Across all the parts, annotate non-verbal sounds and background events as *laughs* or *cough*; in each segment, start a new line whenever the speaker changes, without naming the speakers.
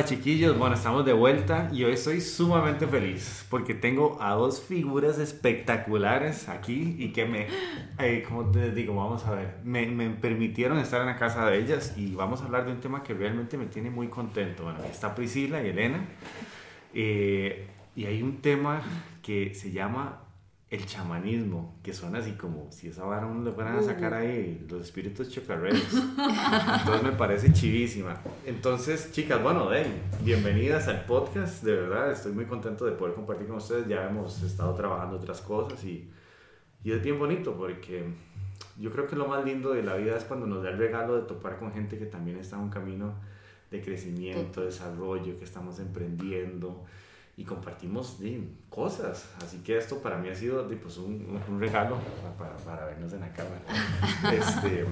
Hola, chiquillos, bueno, estamos de vuelta y hoy estoy sumamente feliz porque tengo a dos figuras espectaculares aquí y que me, eh, como te digo, vamos a ver, me, me, permitieron estar en la casa de ellas y vamos a hablar de un tema que realmente me tiene muy contento. Bueno, está Priscila y Elena eh, y hay un tema que se llama el chamanismo, que suena así como si esa vara uno le fueran a sacar ahí los espíritus chocarreros. Entonces me parece chivísima. Entonces, chicas, bueno, den, bienvenidas al podcast. De verdad, estoy muy contento de poder compartir con ustedes. Ya hemos estado trabajando otras cosas y, y es bien bonito porque yo creo que lo más lindo de la vida es cuando nos da el regalo de topar con gente que también está en un camino de crecimiento, desarrollo, que estamos emprendiendo y compartimos cosas. Así que esto para mí ha sido pues, un, un, regalo para, para, vernos en la cámara. *laughs* Este,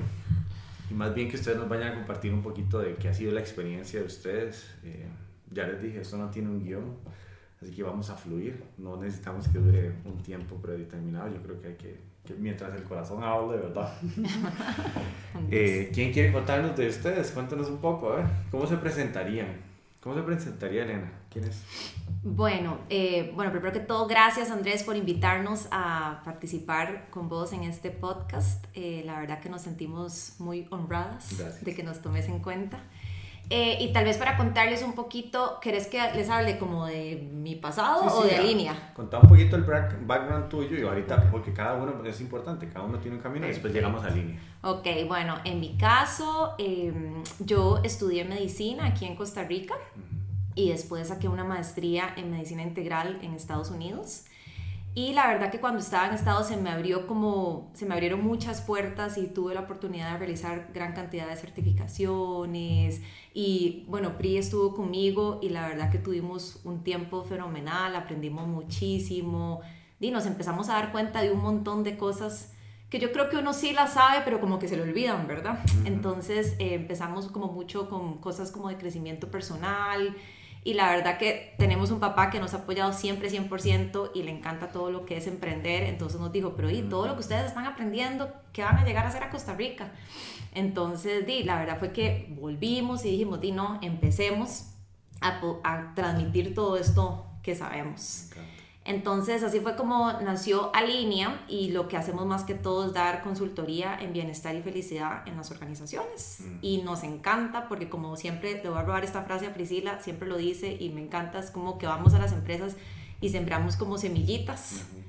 y más bien que ustedes nos vayan a compartir un poquito de qué ha sido la experiencia de ustedes. Eh, ya les dije, esto no tiene un guion, así que vamos a fluir. No necesitamos que dure un tiempo predeterminado. Yo creo que hay que, que mientras el corazón hable, de verdad. *laughs* eh, ¿Quién quiere contarnos de ustedes? Cuéntanos un poco, a ver, ¿cómo se presentarían? ¿Cómo se presentaría Elena? ¿Quién es?
Bueno, eh, bueno, primero que todo, gracias Andrés por invitarnos a participar con vos en este podcast. Eh, la verdad que nos sentimos muy honradas gracias. de que nos tomes en cuenta. Eh, y tal vez para contarles un poquito, ¿querés que les hable como de mi pasado sí, o sí, de ya. línea?
Contá un poquito el background tuyo y ahorita, porque cada uno es importante, cada uno tiene un camino y después llegamos a línea.
Ok, bueno, en mi caso, eh, yo estudié medicina aquí en Costa Rica uh -huh. y después saqué una maestría en medicina integral en Estados Unidos. Y la verdad que cuando estaba en Estados se me abrió como, se me abrieron muchas puertas y tuve la oportunidad de realizar gran cantidad de certificaciones. Y bueno, PRI estuvo conmigo y la verdad que tuvimos un tiempo fenomenal, aprendimos muchísimo. Y nos empezamos a dar cuenta de un montón de cosas que yo creo que uno sí las sabe, pero como que se le olvidan, ¿verdad? Entonces eh, empezamos como mucho con cosas como de crecimiento personal, y la verdad que tenemos un papá que nos ha apoyado siempre 100% y le encanta todo lo que es emprender, entonces nos dijo, pero y todo lo que ustedes están aprendiendo, ¿qué van a llegar a hacer a Costa Rica? Entonces, di, la verdad fue que volvimos y dijimos, di, no, empecemos a, transmitir todo esto que sabemos. Entonces, así fue como nació Alinea y lo que hacemos más que todo es dar consultoría en bienestar y felicidad en las organizaciones. Mm. Y nos encanta porque como siempre, le voy a robar esta frase a Priscila, siempre lo dice y me encanta, es como que vamos a las empresas y sembramos como semillitas. Mm -hmm.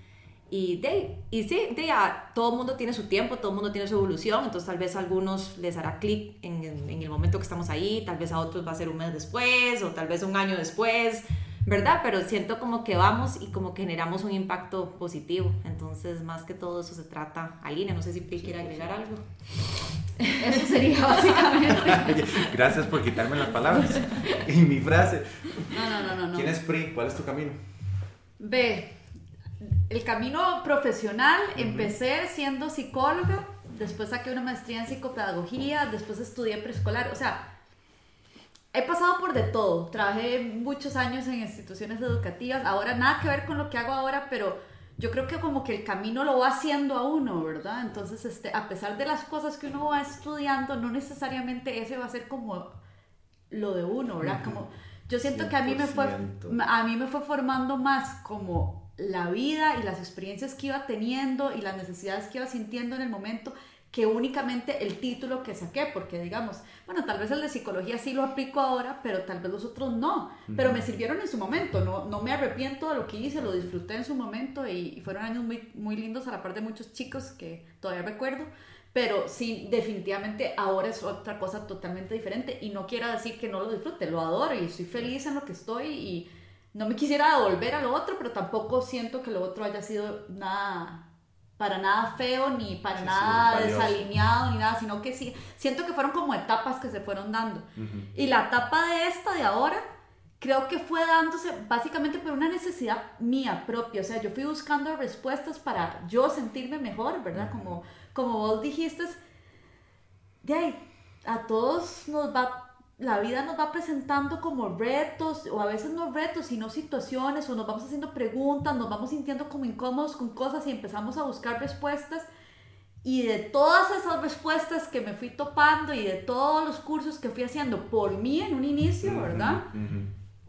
Y, de, y sí, de, ya, todo el mundo tiene su tiempo, todo el mundo tiene su evolución, entonces tal vez a algunos les hará clic en, en, en el momento que estamos ahí, tal vez a otros va a ser un mes después o tal vez un año después ¿verdad? Pero siento como que vamos y como que generamos un impacto positivo. Entonces, más que todo eso se trata. Aline, no sé si Pri quiere agregar algo.
Eso sería *laughs* básicamente. *laughs*
Gracias por quitarme las palabras y mi frase.
No, no, no, no.
¿Quién es Pri? ¿Cuál es tu camino?
Ve, el camino profesional, uh -huh. empecé siendo psicóloga, después saqué una maestría en psicopedagogía, después estudié preescolar, o sea, he pasado por de todo. Trabajé muchos años en instituciones educativas. Ahora nada que ver con lo que hago ahora, pero yo creo que como que el camino lo va haciendo a uno, ¿verdad? Entonces, este, a pesar de las cosas que uno va estudiando, no necesariamente ese va a ser como lo de uno, ¿verdad? Como yo siento 100%. que a mí me fue a mí me fue formando más como la vida y las experiencias que iba teniendo y las necesidades que iba sintiendo en el momento que únicamente el título que saqué, porque digamos, bueno, tal vez el de psicología sí lo aplico ahora, pero tal vez los otros no, pero me sirvieron en su momento, no, no me arrepiento de lo que hice, lo disfruté en su momento y, y fueron años muy, muy lindos a la par de muchos chicos que todavía recuerdo, pero sí, definitivamente ahora es otra cosa totalmente diferente y no quiero decir que no lo disfrute, lo adoro y estoy feliz en lo que estoy y no me quisiera devolver a lo otro, pero tampoco siento que lo otro haya sido nada para nada feo ni para nada desalineado ni nada, sino que sí, siento que fueron como etapas que se fueron dando. Y la etapa de esta, de ahora, creo que fue dándose básicamente por una necesidad mía propia, o sea, yo fui buscando respuestas para yo sentirme mejor, ¿verdad? Como, como vos dijiste, de ahí, a todos nos va la vida nos va presentando como retos, o a veces no retos, sino situaciones, o nos vamos haciendo preguntas, nos vamos sintiendo como incómodos con cosas y empezamos a buscar respuestas. Y de todas esas respuestas que me fui topando y de todos los cursos que fui haciendo por mí en un inicio, ¿verdad?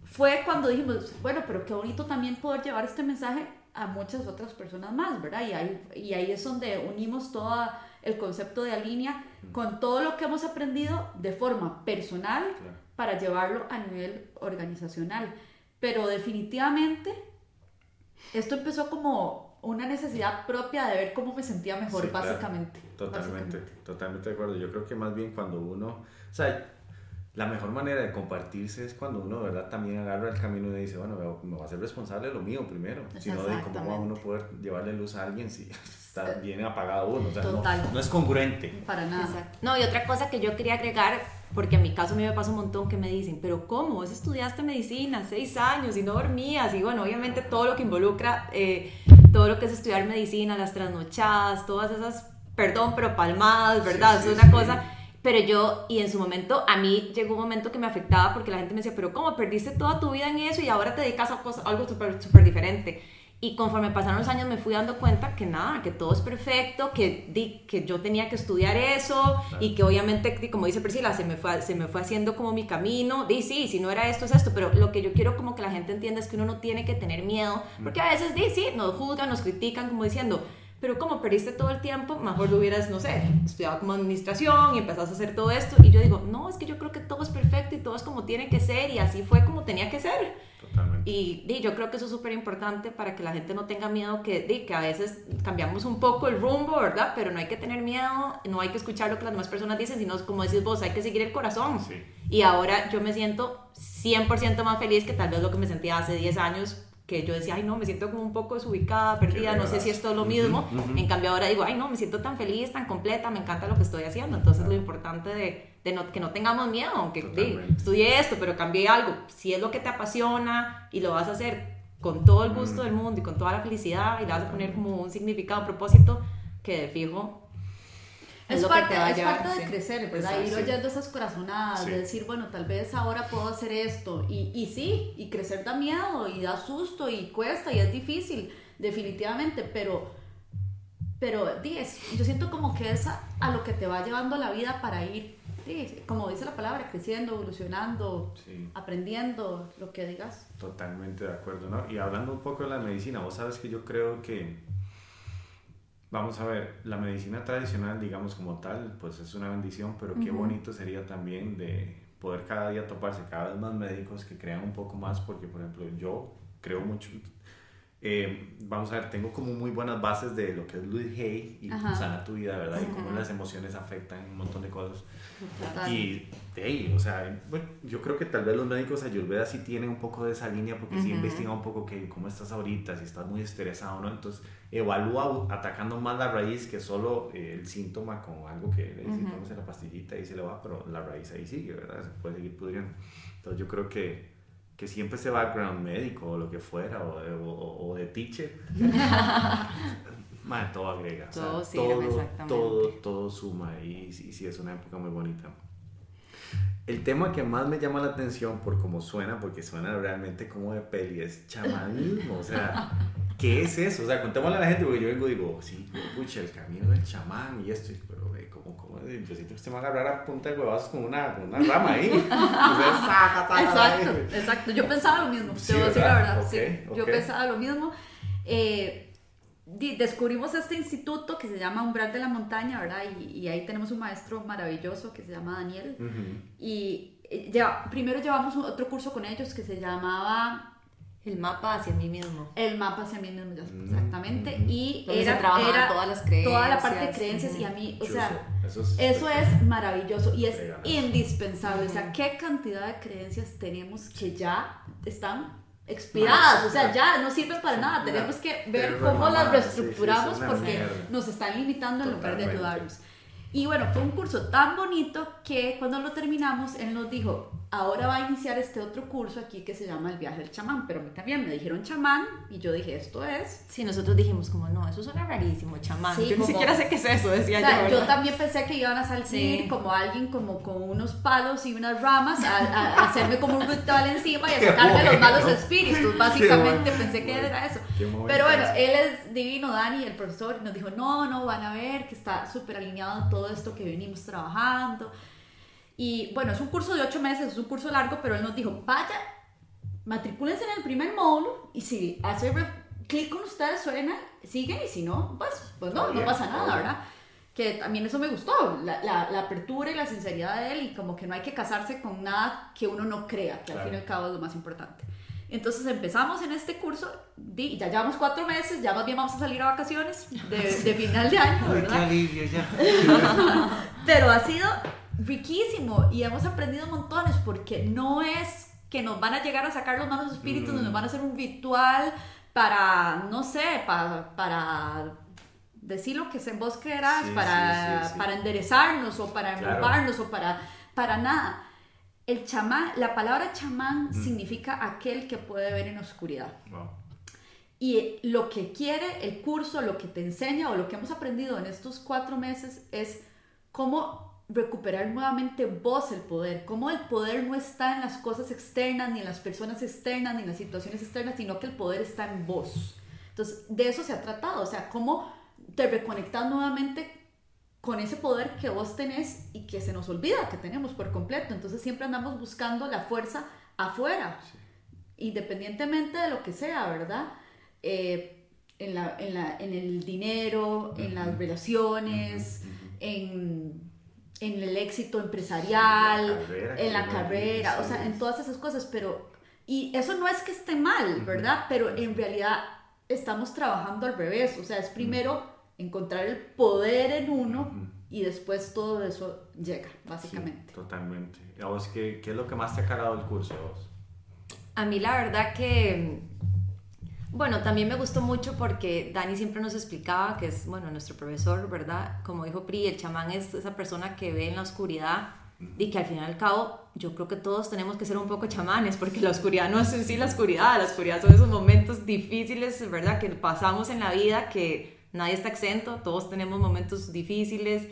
Fue cuando dijimos, bueno, pero qué bonito también poder llevar este mensaje a muchas otras personas más, ¿verdad? Y ahí, y ahí es donde unimos todo el concepto de Alinea con todo lo que hemos aprendido de forma personal para llevarlo a nivel organizacional. Pero definitivamente esto empezó como una necesidad propia de ver cómo me sentía mejor, básicamente.
Totalmente, totalmente de acuerdo. Yo creo que más bien cuando uno, o sea, la mejor manera de compartirse es cuando uno, ¿verdad? También agarra el camino y dice, bueno, me voy a ser responsable de lo mío primero. Si no, de cómo va uno poder llevarle luz a alguien si está bien apagado uno. O sea, no, es congruente.
Para nada.
No, y otra cosa que yo quería agregar, porque en mi caso a mí me pasa un montón que me dicen, pero ¿cómo? Vos estudiaste medicina seis años y no dormías. Y bueno, obviamente todo lo que involucra, eh, todo lo que es estudiar medicina, las trasnochadas, todas esas, perdón, pero palmadas, ¿verdad? es una cosa pero yo, y en su momento, a mí llegó un momento que me afectaba porque la gente me decía, pero ¿cómo perdiste toda tu vida en eso y ahora te dedicas a, algo súper super diferente? Y conforme pasaron los años me fui dando cuenta que nada, que todo es perfecto, que, di, que yo tenía que estudiar eso y que obviamente, como dice Priscila, se me, fue, se me fue haciendo como mi camino. Di, sí, si no era esto, es esto, pero lo que yo quiero como que la gente entienda es que uno no tiene que tener miedo, porque a veces, di, sí, nos juzgan, nos critican como diciendo, pero como perdiste todo el tiempo, mejor lo hubieras, no sé, estudiado como administración y empezaste a hacer todo esto. Y yo digo, no, es que yo creo que todo es perfecto y todo es como tiene que ser y así fue como tenía que ser. Totalmente. Y, yo creo que eso es súper importante para que la gente no tenga miedo que, que a veces cambiamos un poco el rumbo, ¿verdad? Pero no hay que tener miedo, no hay que escuchar lo que las demás personas dicen, sino como decís vos, hay que seguir el corazón. Sí. Y ahora yo me siento 100% más feliz que tal vez lo que me sentía hace 10 años que yo decía, ay no, me siento como un poco desubicada, perdida, no sé si esto es lo mismo. En cambio ahora digo, ay no, me siento tan feliz, tan completa, me encanta lo que estoy haciendo. Entonces lo importante de, de no, que no tengamos miedo, aunque estudié esto, pero cambié algo. Si es lo que te apasiona y lo vas a hacer con todo el gusto del mundo y con toda la felicidad y le vas a poner como un significado, un propósito, que de fijo
es, parte, es parte de crecer, ¿verdad? Ir oyendo esas corazonadas, de decir, bueno, tal vez ahora puedo hacer esto. Y, y sí, y crecer da miedo, y da susto, y cuesta, y es difícil, definitivamente, pero, pero yo siento como que es a, lo que te va llevando la vida para ir, como dice la palabra, creciendo, evolucionando, aprendiendo, lo que digas.
Totalmente de acuerdo, ¿no? Y hablando un poco de la medicina, vos sabes que yo creo que Vamos a ver, la medicina tradicional, digamos como tal, pues es una bendición, pero qué bonito sería también de poder cada día toparse cada vez más médicos que crean un poco más, porque por ejemplo yo creo mucho, eh, vamos a ver, tengo como muy buenas bases de lo que es Louis Hay y sana tu vida, ¿verdad? Y cómo las emociones afectan un montón de cosas. Y de ahí, o sea, bueno, yo creo que tal vez los médicos ayurveda sí tienen un poco de esa línea porque sí investigan un poco que cómo estás ahorita, si estás muy estresado, ¿no? Entonces evalúa atacando más la raíz que solo eh, el síntoma con algo que le dice, uh la pastillita y se le va, pero la raíz ahí sigue, ¿verdad? Se puede seguir pudriendo. Entonces yo creo que que siempre ese background médico o lo que fuera, o o, de teacher, *laughs* todo agrega. Todo, todo, todo, suma y, y, sí es una época muy bonita. El tema que más me llama la atención por cómo suena, porque suena realmente como de peli, es chamanismo. O sea, *laughs* ¿qué es eso? O sea, contémosle a la gente, porque yo vengo y digo, sí, pucha, el camino del chamán y esto, pero yo siento que se me va a agarrar a punta de huevazos con una, con una rama ahí. *laughs*
exacto, exacto. Yo pensaba lo mismo, te voy a decir la verdad. sí. Yo pensaba lo mismo. Eh, descubrimos este instituto que se llama Umbral de la Montaña, ¿verdad? Y, ahí tenemos un maestro maravilloso que se llama Daniel. Y ya, primero llevamos otro curso con ellos que se llamaba
El mapa hacia mí mismo.
El mapa hacia mí mismo,
Mm,
exactamente.
mm.
Y
Donde se
era, era
todas las creencias.
toda la parte de creencias y a mí, o sea.
Eso es,
eso es maravilloso y es
Regalazo.
indispensable. O sea, qué cantidad de creencias tenemos que ya están expiradas, o sea, ya no sirven para nada.
Una
Tenemos que ver cómo las
mamada, sí, sí,
reestructuramos porque
mierda.
nos están limitando en lugar de ayudarnos. Y bueno, fue un curso tan bonito que cuando lo terminamos, él nos dijo, ahora va a iniciar este otro curso aquí que se llama el viaje del chamán, pero a mí también me dijeron chamán y yo dije, esto es
Sí, nosotros dijimos como, no, eso suena rarísimo, chamán.
Sí,
yo ni siquiera sé qué es eso, decía
O sea,
yo.
también pensé que iban a salir
Sí.
como alguien como con unos palos y unas ramas a, a- a hacerme como un ritual encima y *laughs* a sacarme los malos espíritus. Básicamente
bueno.
pensé que
Bueno,
era eso. Pero bueno, él es divino, Dani, el profesor, y nos dijo, no, no, van a ver que está súper alineado en todo esto que venimos trabajando. Y bueno, es un curso de ocho meses, es un curso largo, pero él nos dijo, vaya, matricúlense en el primer módulo y si hace clic con ustedes suena, siguen y si no, pues, pues no, no pasa nada. ¿verdad? Que también eso me gustó, la, la, la apertura y la sinceridad de él y como que no hay que casarse con nada que uno no crea, que al
Claro.
fin y al cabo es lo más importante. Entonces empezamos en este curso, di- ya llevamos cuatro meses, ya más bien vamos a salir a vacaciones de, de final de año,
Ay, qué
¿verdad?
alivio ya. *laughs*
Pero ha sido riquísimo y hemos aprendido montones porque no es que nos van a llegar a sacar los malos espíritus,
Mm.
nos van a hacer un ritual para, no sé, para, para decir lo que se vos querás,
Sí,
para,
sí, sí,
para enderezarnos o para
Claro.
embobarnos o para, para nada. El chamán, la palabra chamán
Mm.
significa aquel que puede ver en oscuridad.
Wow.
Y lo que quiere el curso, lo que te enseña o lo que hemos aprendido en estos cuatro meses es cómo recuperar nuevamente vos el poder, cómo el poder no está en las cosas externas, ni en las personas externas, ni en las situaciones externas, sino que el poder está en vos. Entonces, de eso se ha tratado, o sea, cómo te reconectas nuevamente con ese poder que vos tenés y que se nos olvida que tenemos por completo. Entonces siempre andamos buscando la fuerza afuera, independientemente de lo que sea, ¿verdad? Eh, en, la, en, la, en el dinero, en las relaciones, en, en el éxito empresarial,
En la carrera,
en la
que
carrera,
no
o sea, en todas esas cosas, pero... Y eso no es que esté mal, ¿verdad? Pero en realidad estamos trabajando al revés, o sea, es primero encontrar el poder en uno y después todo eso llega, básicamente.
Sí, totalmente. ¿Y a vos qué, qué es lo que más te ha calado el curso? a vos?
A mí la verdad que, bueno, también me gustó mucho porque Dani siempre nos explicaba que es, bueno, nuestro profesor, ¿verdad? Como dijo Pri, el chamán es esa persona que ve en la oscuridad y que al fin y al cabo yo creo que todos tenemos que ser un poco chamanes porque la oscuridad no es en sí la oscuridad, la oscuridad son esos momentos difíciles, ¿verdad? Que pasamos en la vida que nadie está exento, todos tenemos momentos difíciles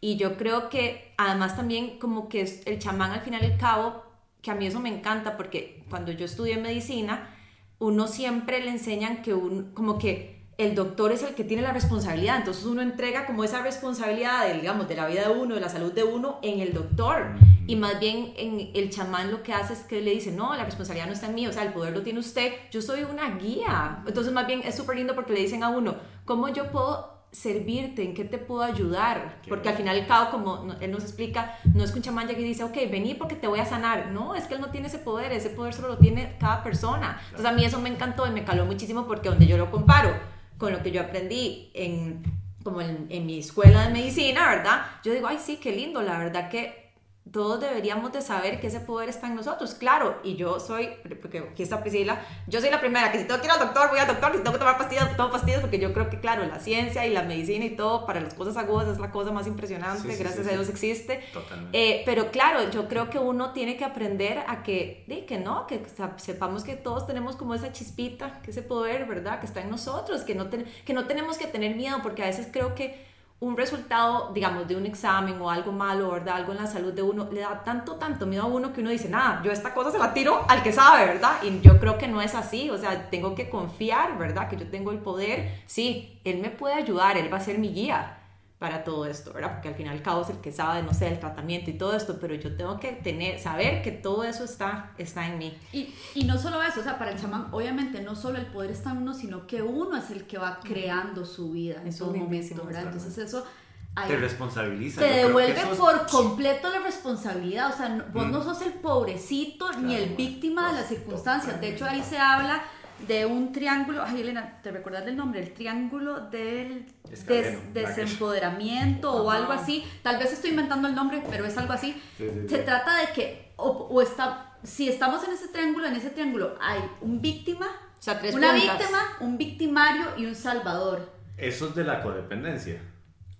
y yo creo que además también como que el chamán al final y al cabo, que a mí eso me encanta porque cuando yo estudié medicina, uno siempre le enseñan que un, como que el doctor es el que tiene la responsabilidad, entonces uno entrega como esa responsabilidad, de, digamos, de la vida de uno, de la salud de uno en el doctor. Y más bien en el chamán lo que hace es que le dice, no, la responsabilidad no está en mí, o sea, el poder lo tiene usted, yo soy una guía. Entonces más bien es súper lindo porque le dicen a uno, ¿cómo yo puedo servirte? ¿En qué te puedo ayudar?
Qué
Porque al final al cabo, como él nos explica, no es que un chamán llegue y dice, ok, vení porque te voy a sanar. No, es que él no tiene ese poder, ese poder solo lo tiene cada persona. Entonces a mí eso me encantó y me caló muchísimo porque donde yo lo comparo con lo que yo aprendí en, como en, en mi escuela de medicina, ¿verdad? Yo digo, ay, sí, qué lindo, la verdad que todos deberíamos de saber que ese poder está en nosotros, claro, y yo soy, porque aquí está Priscila, yo soy la primera, que si tengo que ir al doctor, voy al doctor, que si tengo que tomar pastillas, tomo pastillas, porque yo creo que, claro, la ciencia y la medicina y todo, para las cosas agudas es la cosa más impresionante,
Sí, sí,
gracias
sí,
a Dios existe,
Totalmente.
eh, pero claro, yo creo que uno tiene que aprender a que, que no, que sepamos que todos tenemos como esa chispita, que ese poder, ¿verdad? Que está en nosotros, que no, ten- que no tenemos que tener miedo, porque a veces creo que un resultado, digamos, de un examen o algo malo, ¿verdad? Algo en la salud de uno, le da tanto, tanto miedo a uno que uno dice, nada, yo esta cosa se la tiro al que sabe, ¿verdad? Y yo creo que no es así, o sea, tengo que confiar, ¿verdad? Que yo tengo el poder, sí, él me puede ayudar, él va a ser mi guía para todo esto, ¿verdad? Porque al final el cabo es el que sabe, no sé, el tratamiento y todo esto, pero yo tengo que tener, saber que todo eso está, está en mí.
Y, y no solo eso, o sea, para el chamán, obviamente no solo el poder está en uno, sino que uno es el que va creando su vida en
Eso
todo momento, ¿verdad? Entonces eso Ay,
Te responsabiliza.
te devuelve
eso es-
por completo la responsabilidad. O sea, no- vos
Mm.
no sos el pobrecito ni
Claro,
el
bueno,
víctima de las circunstancias. De hecho, ahí se habla de un triángulo. Ay, Elena, ¿te recuerdas del nombre? El triángulo del des- desempoderamiento o algo así. Tal vez estoy inventando el nombre, pero es algo así.
Sí, sí,
Se
sí.
trata de que, o, o está, si estamos en ese triángulo, en ese triángulo hay un víctima,
O sea, tres
una
puntas.
víctima, un victimario y un salvador.
Eso es de la codependencia.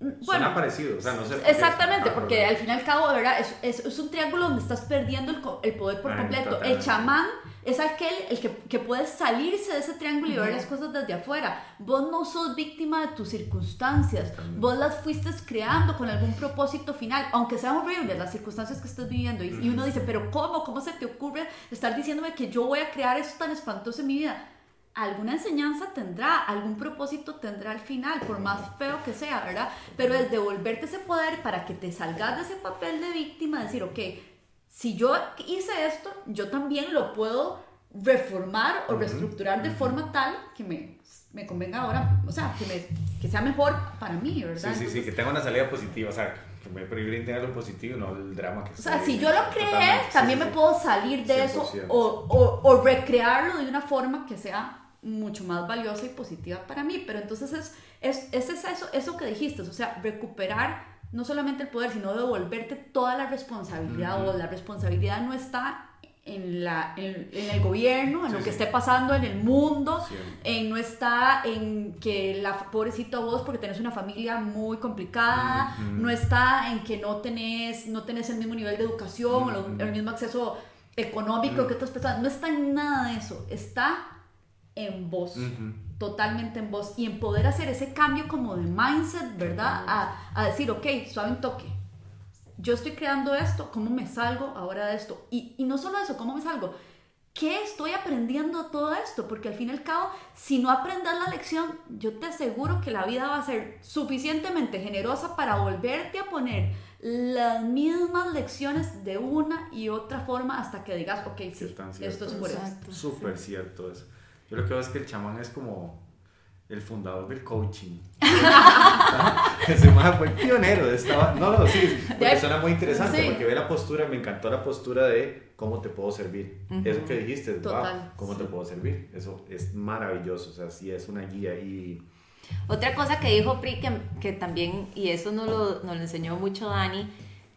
Bueno,
Suena parecido. O sea, no sé. por qué.
Exactamente, porque al fin y al cabo, de verdad, es, es, es un triángulo donde estás perdiendo el, el poder por
Ay,
completo. El chamán es aquel el que, que puede salirse de ese triángulo y ver las cosas desde afuera. Vos no sos víctima de tus circunstancias, vos las fuiste creando con algún propósito final, aunque sean horribles las circunstancias que estés viviendo. Y, y uno dice, pero ¿cómo? ¿Cómo se te ocurre estar diciéndome que yo voy a crear esto tan espantoso en mi vida? alguna enseñanza tendrá, algún propósito tendrá al final, por más feo que sea, ¿verdad? Pero es devolverte ese poder para que te salgas de ese papel de víctima, decir, ok, si yo hice esto, yo también lo puedo reformar o reestructurar de forma tal que me, me convenga ahora, o sea, que, me, que sea mejor para mí, ¿verdad?
Sí, sí, sí,
Entonces,
que tenga una salida positiva. O sea, que me privilegien lo positivo no el drama que
O sea, si yo lo creé,
sí,
también
sí,
me
sí.
puedo salir de eso
100%.
o, o, o recrearlo de una forma que sea mucho más valiosa y positiva para mí. Pero entonces es, es, es eso, eso que dijiste, o sea, recuperar no solamente el poder, sino devolverte toda la responsabilidad
Ujú.
o la responsabilidad no está en, la, en, en el gobierno, en
Sí,
lo que
sí.
esté pasando en el mundo, en no está en que la pobrecito vos porque tenés una familia muy complicada, no está en que no tenés, no tenés el mismo nivel de educación, o lo- el mismo acceso económico que otras personas, no está en nada de eso, está en vos. Totalmente en vos, y en poder hacer ese cambio como de mindset, ¿verdad? A, a decir, ok, suave un toque, yo estoy creando esto, ¿cómo me salgo ahora de esto? Y, y no solo eso, ¿cómo me salgo? ¿Qué estoy aprendiendo de todo esto? Porque al fin y al cabo, si no aprendes la lección, yo te aseguro que la vida va a ser suficientemente generosa para volverte a poner las mismas lecciones de una y otra forma hasta que digas, ok,
Sí,
sí, esto
cierto
es por esto.
Exacto.
Súper cierto eso. Yo lo que veo es que el chamán es como el fundador del coaching. *laughs* Ese man fue el pionero de esta... No, no, sí, porque suena muy interesante,
sí.
porque ve la postura, me encantó la postura de cómo te puedo servir.
Ujú.
Eso que dijiste, wow,
Total,
cómo te puedo servir. Eso es maravilloso, o sea, sí es una guía y...
Otra cosa que dijo Pri, que, que también, y eso nos lo, nos lo enseñó mucho Dani,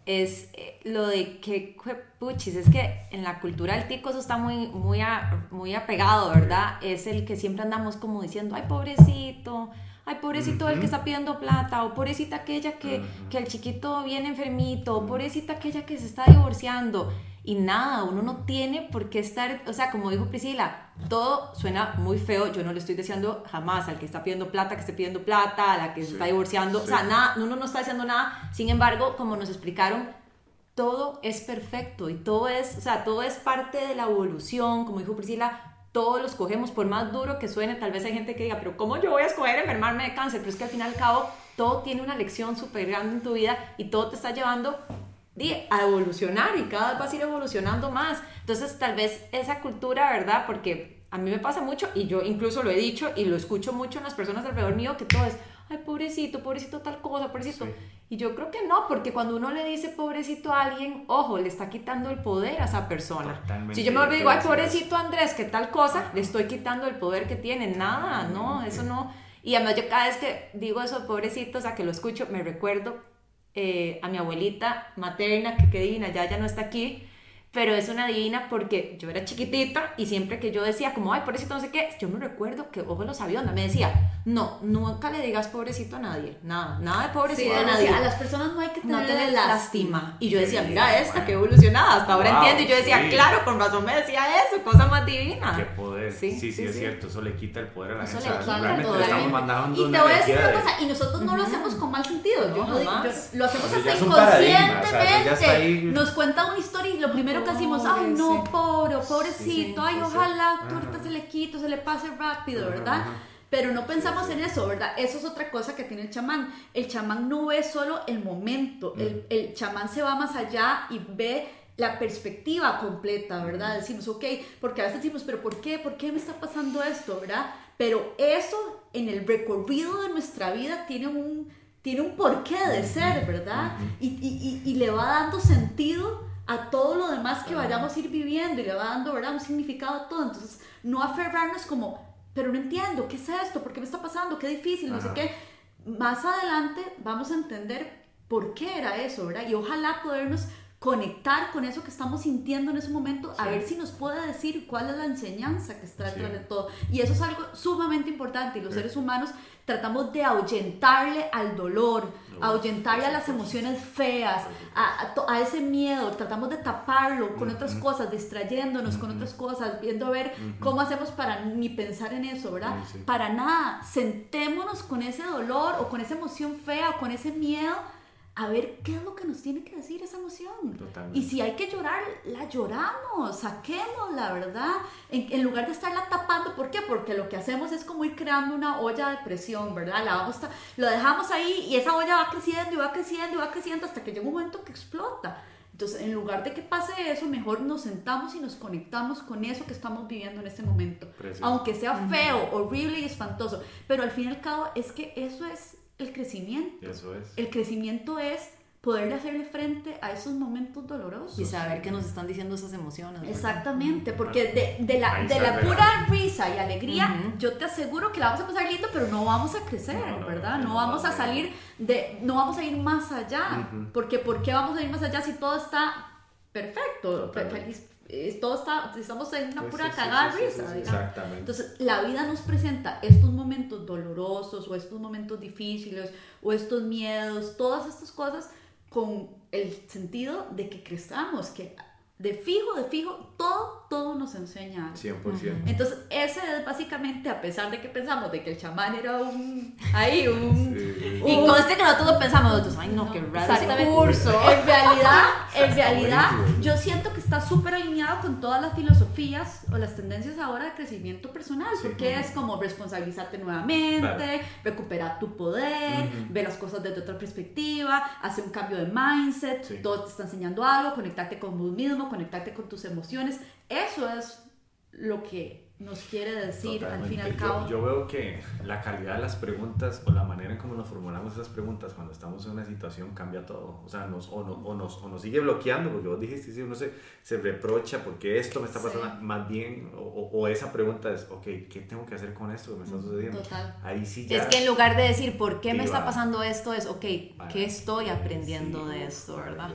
es eh, lo de que, puchis, es que en la cultura del tico eso está muy, muy, a- muy apegado, ¿verdad? Es el que siempre andamos como diciendo, ay, pobrecito, ay, pobrecito el que está pidiendo plata, o pobrecita aquella que, que el chiquito viene enfermito, o pobrecita aquella que se está divorciando. Y nada, uno no tiene por qué estar, o sea, como dijo Priscila, todo suena muy feo. Yo no le estoy deseando jamás al que está pidiendo plata que esté pidiendo plata, a la que se está divorciando, o sea, nada, uno no está haciendo nada. Sin embargo, como nos explicaron, todo es perfecto y todo es, o sea, todo es parte de la evolución, como dijo Priscila, todos los cogemos, por más duro que suene, tal vez hay gente que diga, pero ¿cómo yo voy a escoger enfermarme de cáncer? Pero es que al fin y al cabo, todo tiene una lección súper grande en tu vida y todo te está llevando a evolucionar y cada vez vas a ir evolucionando más. Entonces, tal vez esa cultura, ¿verdad? Porque a mí me pasa mucho y yo incluso lo he dicho y lo escucho mucho en las personas alrededor mío que todo es, ay, pobrecito, pobrecito tal cosa, pobrecito.
Sí.
Y yo creo que no, porque cuando uno le dice pobrecito a alguien, ojo, le está quitando el poder a esa persona.
Totalmente,
si yo me digo, ay, pobrecito Andrés, que tal cosa, le estoy quitando el poder que tiene. Nada, no, eso no. Y además yo cada vez que digo eso, pobrecito, o sea, que lo escucho, me recuerdo eh, a mi abuelita materna, que qué divina, ya ya no está aquí, pero es una divina porque yo era chiquitita y siempre que yo decía como, ay, pobrecito, no sé qué, yo me recuerdo que ojo los aviones, me decía, no, nunca le digas pobrecito a nadie, nada, nada de pobrecito
Sí,
a nadie.
a las personas no hay que
No
tenerle
tener
lástima.
lástima. Y yo decía,
Sí,
mira esta,
bueno.
que evolucionada, hasta ahora
Wow,
entiendo. Y yo decía,
sí.
claro, con razón me decía eso, cosa más divina.
Qué poder. Sí,
Sí,
sí,
sí,
es
sí.
cierto. Eso le quita el poder a la
Eso
gente.
le
O sea,
quita
realmente
el
estamos mandando
Y te voy a decir una
de-
cosa, y nosotros no lo hacemos con mal sentido. Yo
No,
no digo- yo- lo hacemos
Eso ya
hasta
paradigma, o sea,
inconscientemente.
ahí.
Nos cuenta una historia y lo primero que decimos, ay, no,
Pobre,
pobrecito, ay, ojalá que ahorita se le quite, se le pase rápido, ¿verdad? Pero no pensamos
Sí, sí.
en eso, ¿verdad? Eso es otra cosa que tiene el chamán. El chamán no ve solo el momento, el, el chamán se va más allá y ve la perspectiva completa, ¿verdad? Decimos, ok, porque a veces decimos, pero ¿por qué? ¿Por qué me está pasando esto, verdad? Pero eso en el recorrido de nuestra vida tiene un, tiene un porqué de ser, ¿verdad? y, y, y, y le va dando sentido a todo lo demás que vayamos a ir viviendo y le va dando, ¿verdad? Un significado a todo. Entonces, no aferrarnos como, pero no entiendo, ¿qué es esto? ¿Por qué me está pasando? ¿Qué difícil? No sé qué. Más adelante vamos a entender por qué era eso, ¿verdad? Y ojalá podernos conectar con eso que estamos sintiendo en ese momento, a ver si nos puede decir cuál es la enseñanza que está detrás de todo. Y eso es algo sumamente importante y los seres humanos tratamos de ahuyentarle al dolor, ahuyentarle a las emociones feas, a, a, ese miedo, tratamos de taparlo con otras cosas, distrayéndonos con otras cosas, viendo a ver cómo hacemos para ni pensar en eso, ¿verdad? Para nada, sentémonos con ese dolor o con esa emoción fea o con ese miedo a ver qué es lo que nos tiene que decir esa emoción. Y si hay que llorar, la lloramos, saquemos la verdad, en, lugar de estarla tapando. ¿Por qué? Porque lo que hacemos es como ir creando una olla de presión, ¿verdad? La vamos lo dejamos ahí y esa olla va creciendo y va creciendo y va creciendo hasta que llega un momento que explota. Entonces, en lugar de que pase eso, mejor nos sentamos y nos conectamos con eso que estamos viviendo en este momento. Aunque sea feo, horrible y espantoso. Pero al fin y al cabo es que eso es el crecimiento.
Eso es.
El crecimiento es poder hacerle frente a esos momentos dolorosos.
Y saber qué nos están diciendo esas emociones.
Exactamente, porque de, la, de la pura risa y alegría, yo te aseguro que la vamos a pasar lindo, pero no vamos a crecer, ¿verdad? No, vamos a salir de, no vamos a ir más allá. Porque ¿por qué vamos a ir más allá si todo está perfecto, feliz, todo está, estamos en una pura cagada risa.
Exactamente.
Entonces, la vida nos presenta estos momentos dolorosos o estos momentos difíciles o estos miedos, todas estas cosas con el sentido de que crezcamos, que de fijo, de fijo, todo, todo nos enseña.
100%.
Entonces, ese es básicamente, a pesar de que pensamos de que el chamán era un, ahí, un...
y con este que nosotros pensamos, nosotros, ay no, qué raro ese curso.
En realidad, en realidad, yo siento que está súper alineado con todas las filosofías o las tendencias ahora de crecimiento personal, porque es como responsabilizarte nuevamente, recuperar tu poder, ver las cosas desde otra perspectiva, hacer un cambio de mindset, todo te está enseñando algo, conectarte con vos mismo, conectarte con tus emociones. Eso es lo que nos quiere decir al fin y al cabo.
Yo, veo que la calidad de las preguntas o la manera en cómo nos formulamos esas preguntas cuando estamos en una situación cambia todo. O sea, nos, o, o nos, o nos sigue bloqueando, porque vos dijiste, si uno se, se reprocha porque esto me está pasando más bien, o, o, esa pregunta es, ok, ¿qué tengo que hacer con esto que me está sucediendo?
Total.
Ahí sí ya...
Es que en lugar de decir, ¿por qué me está pasando esto? Es, ok, ¿qué estoy aprendiendo de esto, verdad?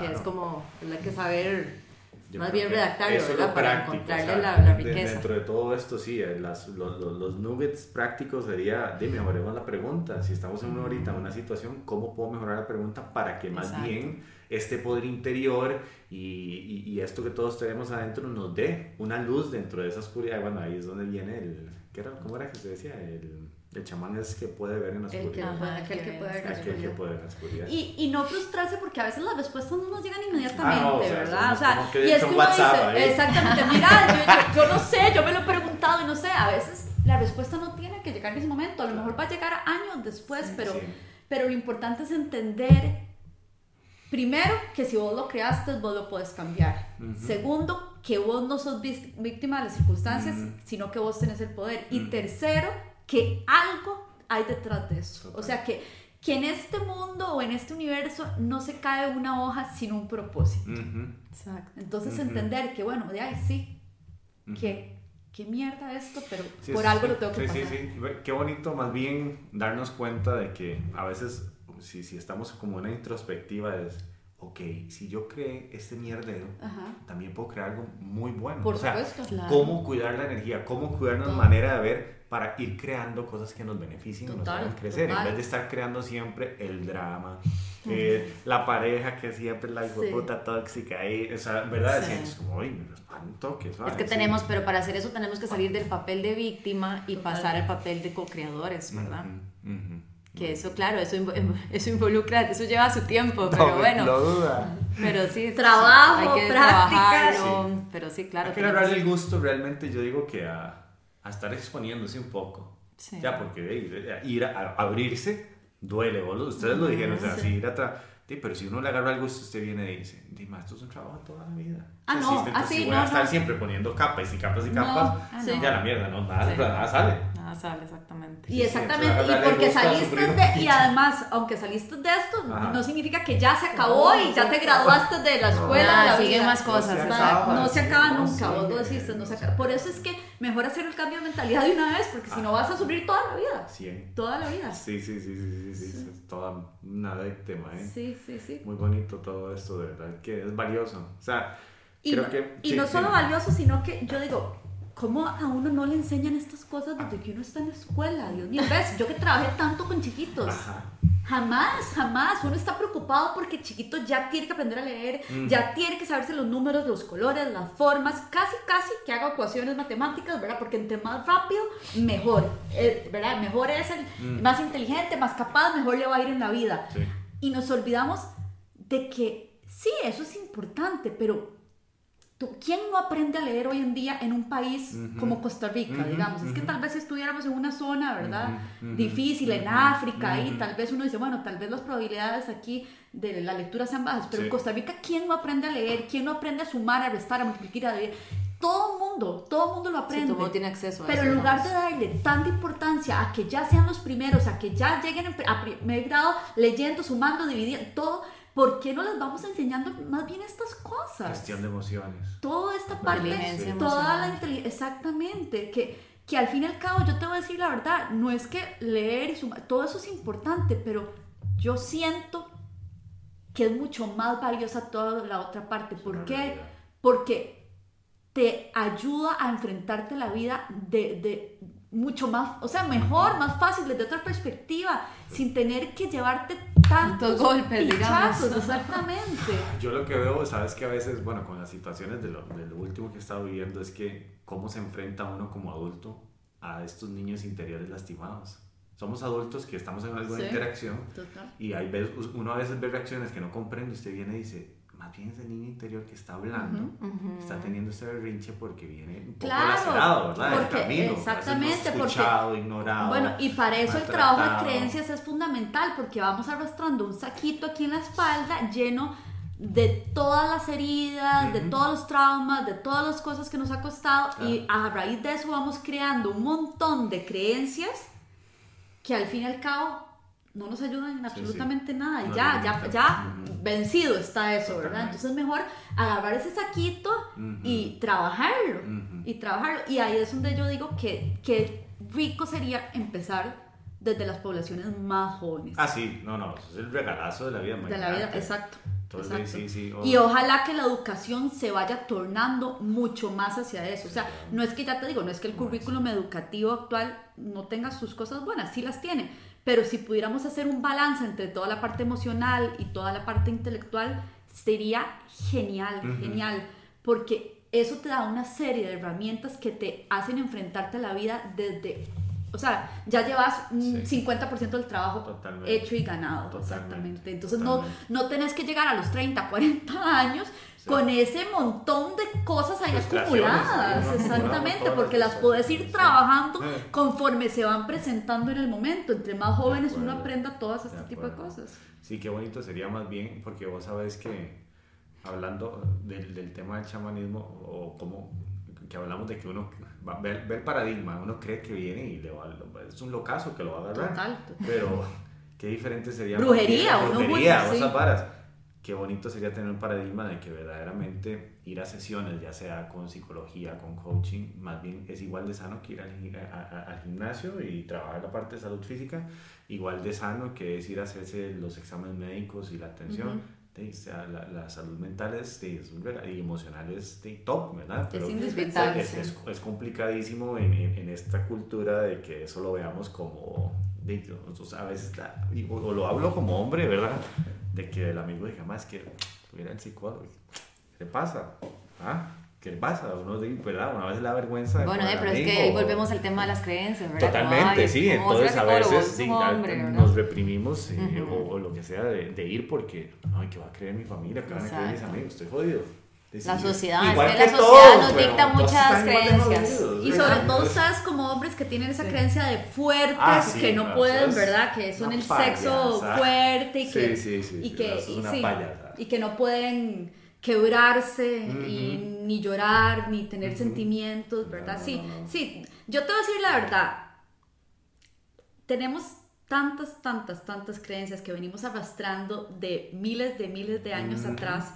Que es como, hay que saber más bien redactarlo, eso ¿verdad? Para encontrarle la, riqueza.
Dentro de todo esto, sí, eh, las, los, los, nuggets prácticos sería, de mejoremos la pregunta. Si estamos en una ahorita, en una situación, ¿cómo puedo mejorar la pregunta para que más bien este poder interior y, y, esto que todos tenemos adentro nos dé una luz dentro de esa oscuridad? Bueno, ahí es donde viene el... ¿qué era, ¿Cómo era que se decía? El el chamán es que puede ver en la oscuridad.
aquel que puede ver
en la oscuridad.
Y, y, no frustrarse porque a veces las respuestas no nos llegan inmediatamente, ah, o sea, ¿verdad? O sea,
y es que uno dice,
exactamente, mira, *laughs* yo, yo, no sé, yo me lo he preguntado y no sé, a veces la respuesta no tiene que llegar en ese momento, a lo mejor va a llegar años después, pero, pero lo importante es entender, primero, que si vos lo creaste, vos lo puedes cambiar. Segundo, que vos no sos víctima de las circunstancias, sino que vos tenés el poder. Y tercero, que algo hay detrás de eso. O sea, que, que en este mundo o en este universo no se cae una hoja sin un propósito. Exacto. Entonces entender que, bueno, de ahí sí, que qué mierda esto, pero por algo lo tengo que
sí,
pasar.
Sí, sí, qué bonito más bien darnos cuenta de que a veces, si, si estamos como una introspectiva, es ok, si yo creé este mierdero, también puedo crear algo muy bueno.
Por
o sea,
supuesto,
cómo cuidar la energía, cómo cuidarnos manera de ver para ir creando cosas que nos beneficien y nos hagan crecer, en vez de estar creando siempre el drama, eh, la pareja que siempre es la sí. puta tóxica, y, o sea, ¿verdad? Sí. Es como, uy, me espanto, que
Es que tenemos, pero para hacer eso tenemos que salir del papel de víctima y pasar al papel de co-creadores, ¿verdad? Que eso, claro, eso, eso involucra, eso lleva su tiempo, pero bueno.
No duda.
Pero sí,
trabajo,
hay que
práctica.
Pero sí, claro.
Hay que darle el gusto realmente, yo digo que a, a estar exponiéndose un poco. Sí. Ya, porque ir a, abrirse duele, boludo. Ustedes lo dijeron, o sea, sí. ir a Sí, pero si uno le agarra gusto, usted viene y dice, Dime, esto es un trabajo toda la vida.
Ah, no, así,
si voy a estar siempre poniendo capas y capas y capas, ya la mierda, no, nada, nada sale.
Nasal, exactamente.
Y
Sí,
exactamente, y porque saliste de, y además, aunque saliste de esto,
Ajá.
no significa que ya se acabó y ya te graduaste de la escuela.
Ah,
de la
siguen
vida.
más cosas,
No se acaba,
No se
sí,
acaba
no,
nunca,
sí,
vos lo
eh,
deciste, no se acaba. Por eso es que mejor hacer el cambio de mentalidad de una vez, porque si no vas a sufrir toda la vida.
100.
Toda la vida.
Sí, sí, sí, sí, sí, sí, es toda nada de tema, ¿eh?
Sí, sí, sí.
Muy bonito todo esto, de verdad, que es valioso. O sea,
Y,
creo
no,
que...
y
sí,
no
sí.
solo valioso, sino que yo digo, ¿cómo a uno no le enseñan estas cosas desde que uno está en la escuela? Dios mío, ves, yo que trabajé tanto con chiquitos.
Ajá.
Jamás, jamás. Uno está preocupado porque chiquito ya tiene que aprender a leer,
Mm.
ya tiene que saberse los números, los colores, las formas, casi, casi que haga ecuaciones matemáticas, ¿verdad? Porque entre más rápido, mejor, eh, ¿verdad? Mejor es el
Mm.
más inteligente, más capaz, mejor le va a ir en la vida.
Sí.
Y nos olvidamos de que sí, eso es importante, pero ¿quién no aprende a leer hoy en día en un país
Ujú.
como Costa Rica,
Ujú,
digamos? Es que
ujú.
tal vez estuviéramos en una zona, ¿verdad? Difícil, en África, ahí
ujú.
tal vez uno dice, bueno, tal vez las probabilidades aquí de la lectura sean bajas, pero
Sí.
en Costa Rica, ¿quién no aprende a leer? ¿Quién no aprende a sumar, a restar, a multiplicar, a dividir? Todo el mundo, todo el mundo lo
Sí,
aprende.
todo mundo tiene acceso a
Pero
eso,
en lugar de darle tanta importancia a que ya sean los primeros, a que ya lleguen a primer grado leyendo, sumando, dividiendo, todo, ¿por qué no les vamos enseñando más bien estas cosas?
Gestión de emociones.
Toda esta parte,
Inteligencia
toda la inteligencia, exactamente, que, que al fin y al cabo yo te voy a decir la verdad, no es que leer y sumar, todo eso es importante, pero yo siento que es mucho más valiosa toda la otra parte. ¿Por qué?
realidad.
Porque te ayuda a enfrentarte a la vida de, de mucho más, o sea, mejor, más fácil, desde otra perspectiva, sin tener que llevarte tantos
golpes, digamos.
exactamente. *laughs*
Yo lo que veo, sabes que a veces, bueno, con las situaciones de lo, de lo último que he estado viviendo es que cómo se enfrenta uno como adulto a estos niños interiores lastimados. Somos adultos que estamos en alguna
Sí.
interacción
Total.
y hay veces, uno a veces ve reacciones que no comprende y usted viene y dice, más bien es el niño interior que está hablando, está teniendo ese berrinche porque viene un poco
Claro,
lacerado, ¿verdad?
porque-
el camino, no
exactamente, porque-
escuchado, ignorado.
Bueno, y para eso el trabajo de creencias es fundamental, porque vamos arrastrando un saquito aquí en la espalda lleno de todas las heridas, de todos los traumas, de todas las cosas que nos ha costado, y
Claro.
a raíz de eso vamos creando un montón de creencias que al fin y al cabo no nos ayudan en
Sí,
absolutamente nada. Y
No
ya, ya, ya vencido está eso, ¿verdad? Entonces es mejor agarrar ese saquito y trabajarlo. Y trabajarlo. Y ahí es donde yo digo que, que rico sería empezar desde las poblaciones más jóvenes.
Ah, sí, no, no, eso es el regalazo de la vida.
de la vida, exacto.
Entonces, sí, sí.
Y ojalá que la educación se vaya tornando mucho más hacia eso. O sea, no es que ya te digo, no es que el currículum educativo actual no tenga sus cosas buenas, sí las tiene. Pero si pudiéramos hacer un balance entre toda la parte emocional y toda la parte intelectual, sería genial, genial. Porque eso te da una serie de herramientas que te hacen enfrentarte a la vida desde... O sea, ya llevas un
Sí.
50% del trabajo
Totalmente.
hecho y ganado.
Totalmente,
Exactamente. Entonces
totalmente.
no, no tenés que llegar a los 30, 40 años Con ese montón de cosas ahí acumuladas.
ahí
Exactamente,
acumulado
porque
las
puedes ir
sí.
trabajando
Eh.
conforme se van presentando en el momento. Entre más jóvenes uno aprenda todas este tipo de cosas.
Sí, qué bonito sería más bien, porque vos sabes que hablando del, del tema del chamanismo, o como que hablamos de que uno va, ve, ve el paradigma, uno cree que viene y le va, es un locazo que lo va a agarrar.
Total, total.
Pero qué diferente sería.
Brujería,
brujería,
sí.
varas. Qué bonito sería tener un paradigma de que verdaderamente ir a sesiones, ya sea con psicología, con coaching, más bien es igual de sano que ir al, gi- a- a- al gimnasio y trabajar la parte de salud física, igual de sano que es ir a hacerse los exámenes médicos y la atención. De- o sea, la, la salud mental es, vera- y emocional es de top, ¿verdad?
Es
indispensable,
es,
sí.
es- es complicadísimo en, en- en esta cultura de que eso lo veamos como, de, nosotros a veces, o, o lo hablo como hombre, ¿verdad? De que el amigo diga, más que tuviera el psicólogo, ¿qué le pasa? ¿Ah? ¿Qué le pasa? Uno, de- ¿verdad? Una vez le da vergüenza.
Bueno, eh, pero es que ahí volvemos al tema de las creencias,
Totalmente,
ay,
sí.
¿cómo vas
Entonces a veces
Es
sí, nos reprimimos eh, o, o lo que sea de, de ir porque, ay, ¿qué va a creer mi familia? ¿Qué van a creer mis amigos? Estoy jodido.
La sociedad, es
igual
que la sociedad nos dicta muchas creencias.
Y sobre todo ustedes como hombres que tienen esa
Sí.
creencia de fuertes,
Ah, sí,
que no pueden, ¿verdad? Que son el sexo fuerte y que,
sí,
y que, y y que no pueden quebrarse y ni llorar ni tener sentimientos, ¿verdad?
no,
sí,
no, no.
sí, yo te voy a decir la verdad. tenemos tantas, tantas, tantas creencias que venimos arrastrando de miles de miles de años atrás,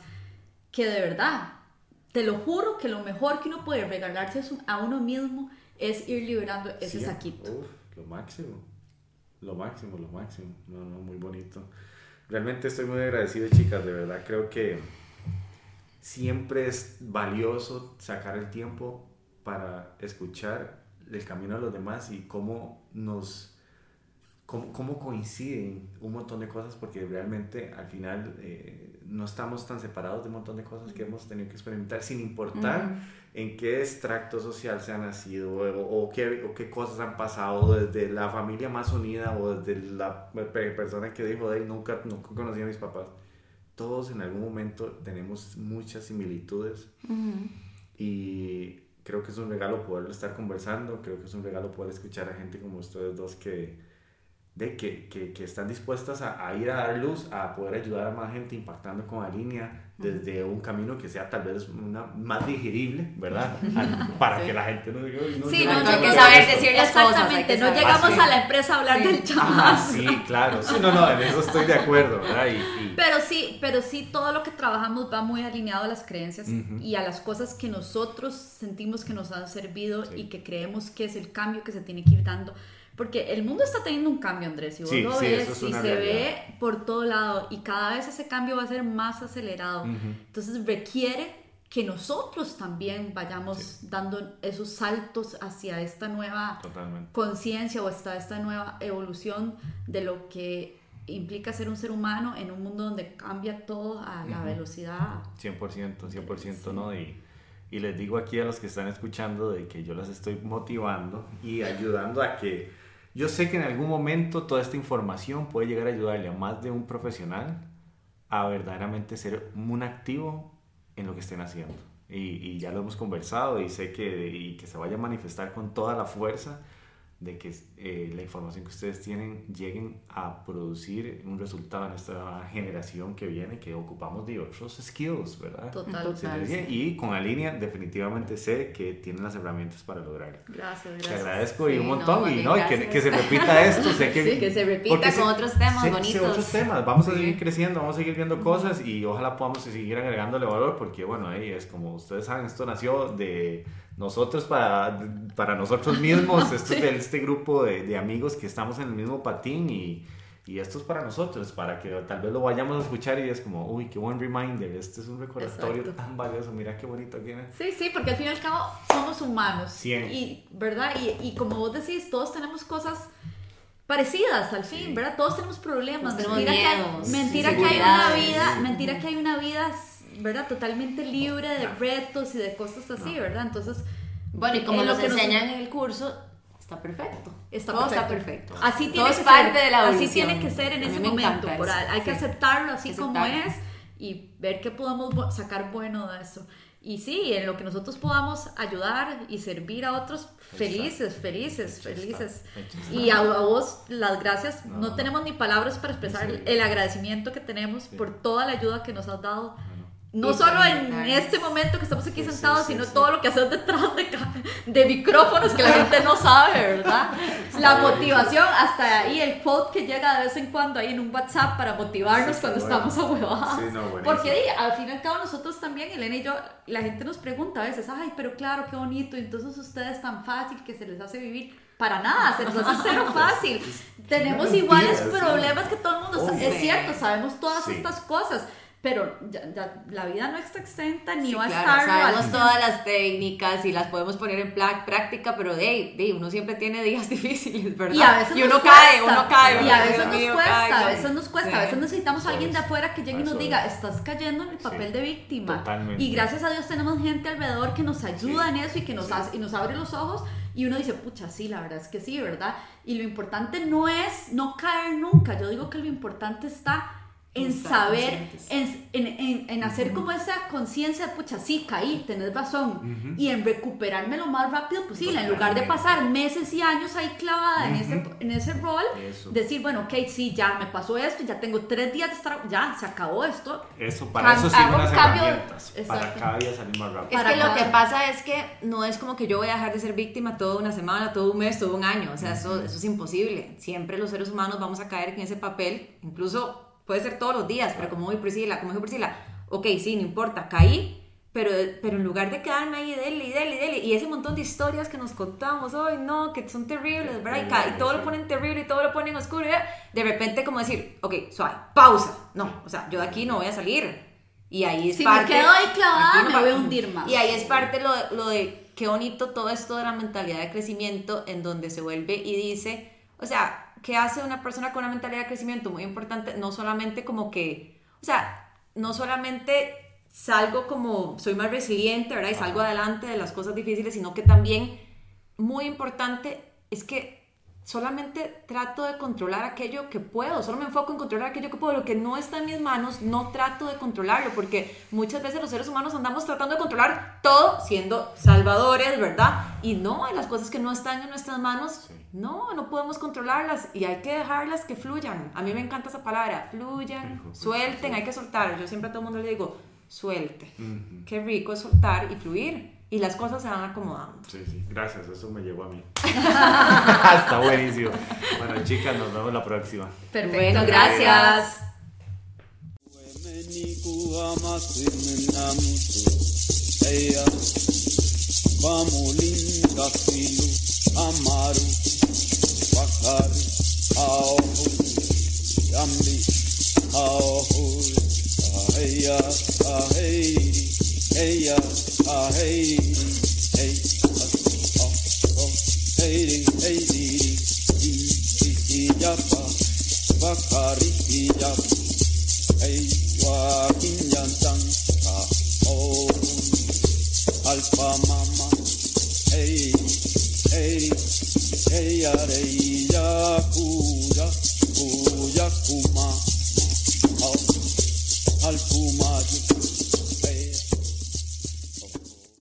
que de verdad, te lo juro que lo mejor que uno puede regalarse a uno mismo es ir liberando ese saquito.
lo máximo, lo máximo, lo máximo. No, no, muy bonito. Realmente estoy muy agradecido, chicas, de verdad creo que siempre es valioso sacar el tiempo para escuchar el camino de los demás y cómo nos cómo, cómo, coinciden un montón de cosas, porque realmente al final eh, no estamos tan separados de un montón de cosas que hemos tenido que experimentar, sin importar en qué extracto social se ha nacido o, qué, o, qué, cosas han pasado desde la familia más unida o desde la persona que dijo, de nunca, nunca conocí a mis papás. Todos en algún momento tenemos muchas similitudes y creo que es un regalo poder estar conversando, creo que es un regalo poder escuchar a gente como ustedes dos que de que, que, que están dispuestas a, a, ir a dar luz, a poder ayudar a más gente impactando con la línea desde un camino que sea tal vez una, más digerible, ¿verdad? Para que la gente no diga...
No, sí, no, no, hay que saber decir las cosas. Exactamente, no llegamos a la empresa a hablar del chamán.
Ah, sí, claro. Sí, no, no, en eso estoy de acuerdo, ¿verdad? Y,
Pero sí, pero sí, todo lo que trabajamos va muy alineado a las creencias y a las cosas que nosotros sentimos que nos han servido y que creemos que es el cambio que se tiene que ir dando porque el mundo está teniendo un cambio, Andrés, y vos lo ves y se ve por todo lado y cada vez ese cambio va a ser más acelerado. Entonces requiere que nosotros también vayamos dando esos saltos hacia esta nueva conciencia o hasta esta nueva evolución de lo que implica ser un ser humano en un mundo donde cambia todo a la velocidad.
100%, 100%, ¿no? Y, y les digo aquí a los que están escuchando de que yo las estoy motivando y ayudando a que yo sé que en algún momento toda esta información puede llegar a ayudarle a más de un profesional a verdaderamente ser un activo en lo que estén haciendo. Y, ya lo hemos conversado y sé que, y que se vaya a manifestar con toda la fuerza de que eh, la información que ustedes tienen lleguen a producir un resultado en esta generación que viene, que ocupamos de otros skills, ¿verdad?
Total,
Y con la línea definitivamente sé que tienen las herramientas para lograrlo.
Gracias, gracias.
Te agradezco y un montón y, no, que, que, se repita esto, sé *laughs* que,
que se repita con otros temas bonitos.
otros temas, vamos a seguir creciendo, vamos a seguir viendo cosas y ojalá podamos seguir agregándole valor porque bueno, ahí es como ustedes saben, esto nació de nosotros para, para nosotros mismos, *laughs* este, es este grupo de, de, amigos que estamos en el mismo patín y, y, esto es para nosotros, para que tal vez lo vayamos a escuchar y es como, uy, qué buen reminder, este es un recordatorio tan valioso, mira qué bonito tiene.
Sí, sí, porque al fin y al cabo somos humanos. Y, ¿verdad? Y, y como vos decís, todos tenemos cosas parecidas al fin, ¿verdad? Todos tenemos problemas, mentira, que, mentira que hay una vida, mentira que hay una vida ¿verdad? Totalmente libre de retos y de cosas así, ¿verdad? Entonces,
bueno, y como lo que enseñan en el curso, está perfecto.
Está Todo perfecto. está perfecto. Así tiene que parte ser, de la Así tiene que ser en ese momento. hay que aceptarlo así como es y ver qué podemos sacar bueno de eso. Y sí, en lo que nosotros podamos ayudar y servir a otros, felices, felices, felices. Y a, vos las gracias. No. tenemos ni palabras para expresar el, agradecimiento que tenemos por toda la ayuda que nos has dado no solo en este momento que estamos aquí sentados, sino todo lo que haces detrás de, de, micrófonos que la gente no sabe, ¿verdad? *laughs* La motivación, hasta ahí el quote que llega de vez en cuando ahí en un WhatsApp para motivarnos cuando estamos a Sí, Porque al fin y al cabo nosotros también, Elena y yo, la gente nos pregunta a veces, ay, pero claro, qué bonito, entonces ustedes tan fácil que se les hace vivir. Para nada, se nos hace cero *laughs* fácil. Tenemos iguales problemas que todo el mundo. es cierto, sabemos todas estas cosas pero ya, la vida no está exenta ni va a estar.
Sabemos todas las técnicas y las podemos poner en práctica, pero de, de, uno siempre tiene días *laughs* difíciles, ¿verdad?
Y a veces uno cae, uno cae. Y a veces nos cuesta, a veces nos cuesta, a veces necesitamos a alguien de afuera que llegue y nos diga, estás cayendo en el papel de víctima. Totalmente. Y gracias a Dios tenemos gente alrededor que nos ayuda en eso y que nos, hace, y nos abre los ojos. Y uno dice, pucha, sí, la verdad es que sí, ¿verdad? Y lo importante no es no caer nunca. Yo digo que lo importante está en saber, en, en, en, en hacer como esa conciencia de, pucha, sí, caí, tenés razón, y en recuperarme lo más rápido posible, en lugar de pasar meses y años ahí clavada en, ese, en ese rol,
Eso.
decir, bueno, ok, sí, ya me pasó esto, ya tengo tres días de estar, ya, se acabó esto.
Eso, para
Cam-
eso sirven
hago
las
un cambio-
herramientas. Para cada día salir más rápido.
Es
para
que lo que pasa es que no es como que yo voy a dejar de ser víctima toda una semana, todo un mes, todo un año. O sea, eso, eso es imposible. Siempre los seres humanos vamos a caer en ese papel, incluso puede ser todos los días, pero como dijo Priscila, como dijo Priscila, ok, sí, no importa, caí, pero, pero en lugar de quedarme ahí, dele y dele y dele, y ese montón de historias que nos contamos, ay, no, que son terribles, ¿verdad? Y, ca- y todo lo ponen terrible y todo lo ponen oscuro, ¿verdad? de repente como decir, ok, suave, pausa. No, o sea, yo de aquí no voy a salir. Y ahí es
Si me
parte...
quedo ahí clavada,
no
me voy a hundir más.
Y ahí es parte lo, lo de qué bonito todo esto de la mentalidad de crecimiento en donde se vuelve y dice, o sea, ¿qué hace una persona con una mentalidad de crecimiento? Muy importante, no solamente como que, o sea, no solamente salgo como, soy más resiliente, ¿verdad? Y salgo adelante de las cosas difíciles, sino que también, muy importante, es que solamente trato de controlar aquello que puedo, solo me enfoco en controlar aquello que puedo, lo que no está en mis manos, no trato de controlarlo, porque muchas veces los seres humanos andamos tratando de controlar todo siendo salvadores, ¿verdad? Y no, las cosas que no están en nuestras manos, no, no podemos controlarlas y hay que dejarlas que fluyan. A mí me encanta esa palabra, fluyan,
Rico,
suelten, hay que soltar. Yo siempre a todo el mundo le digo, suelte. Qué rico es soltar y fluir y las cosas se van acomodando.
Sí, sí, gracias, eso me llegó a mí. Está buenísimo. Bueno, chicas, nos vemos la próxima.
Perfecto,
Bueno, gracias.
hey, uh, uh, hey, hey, uh, oh, oh, hey.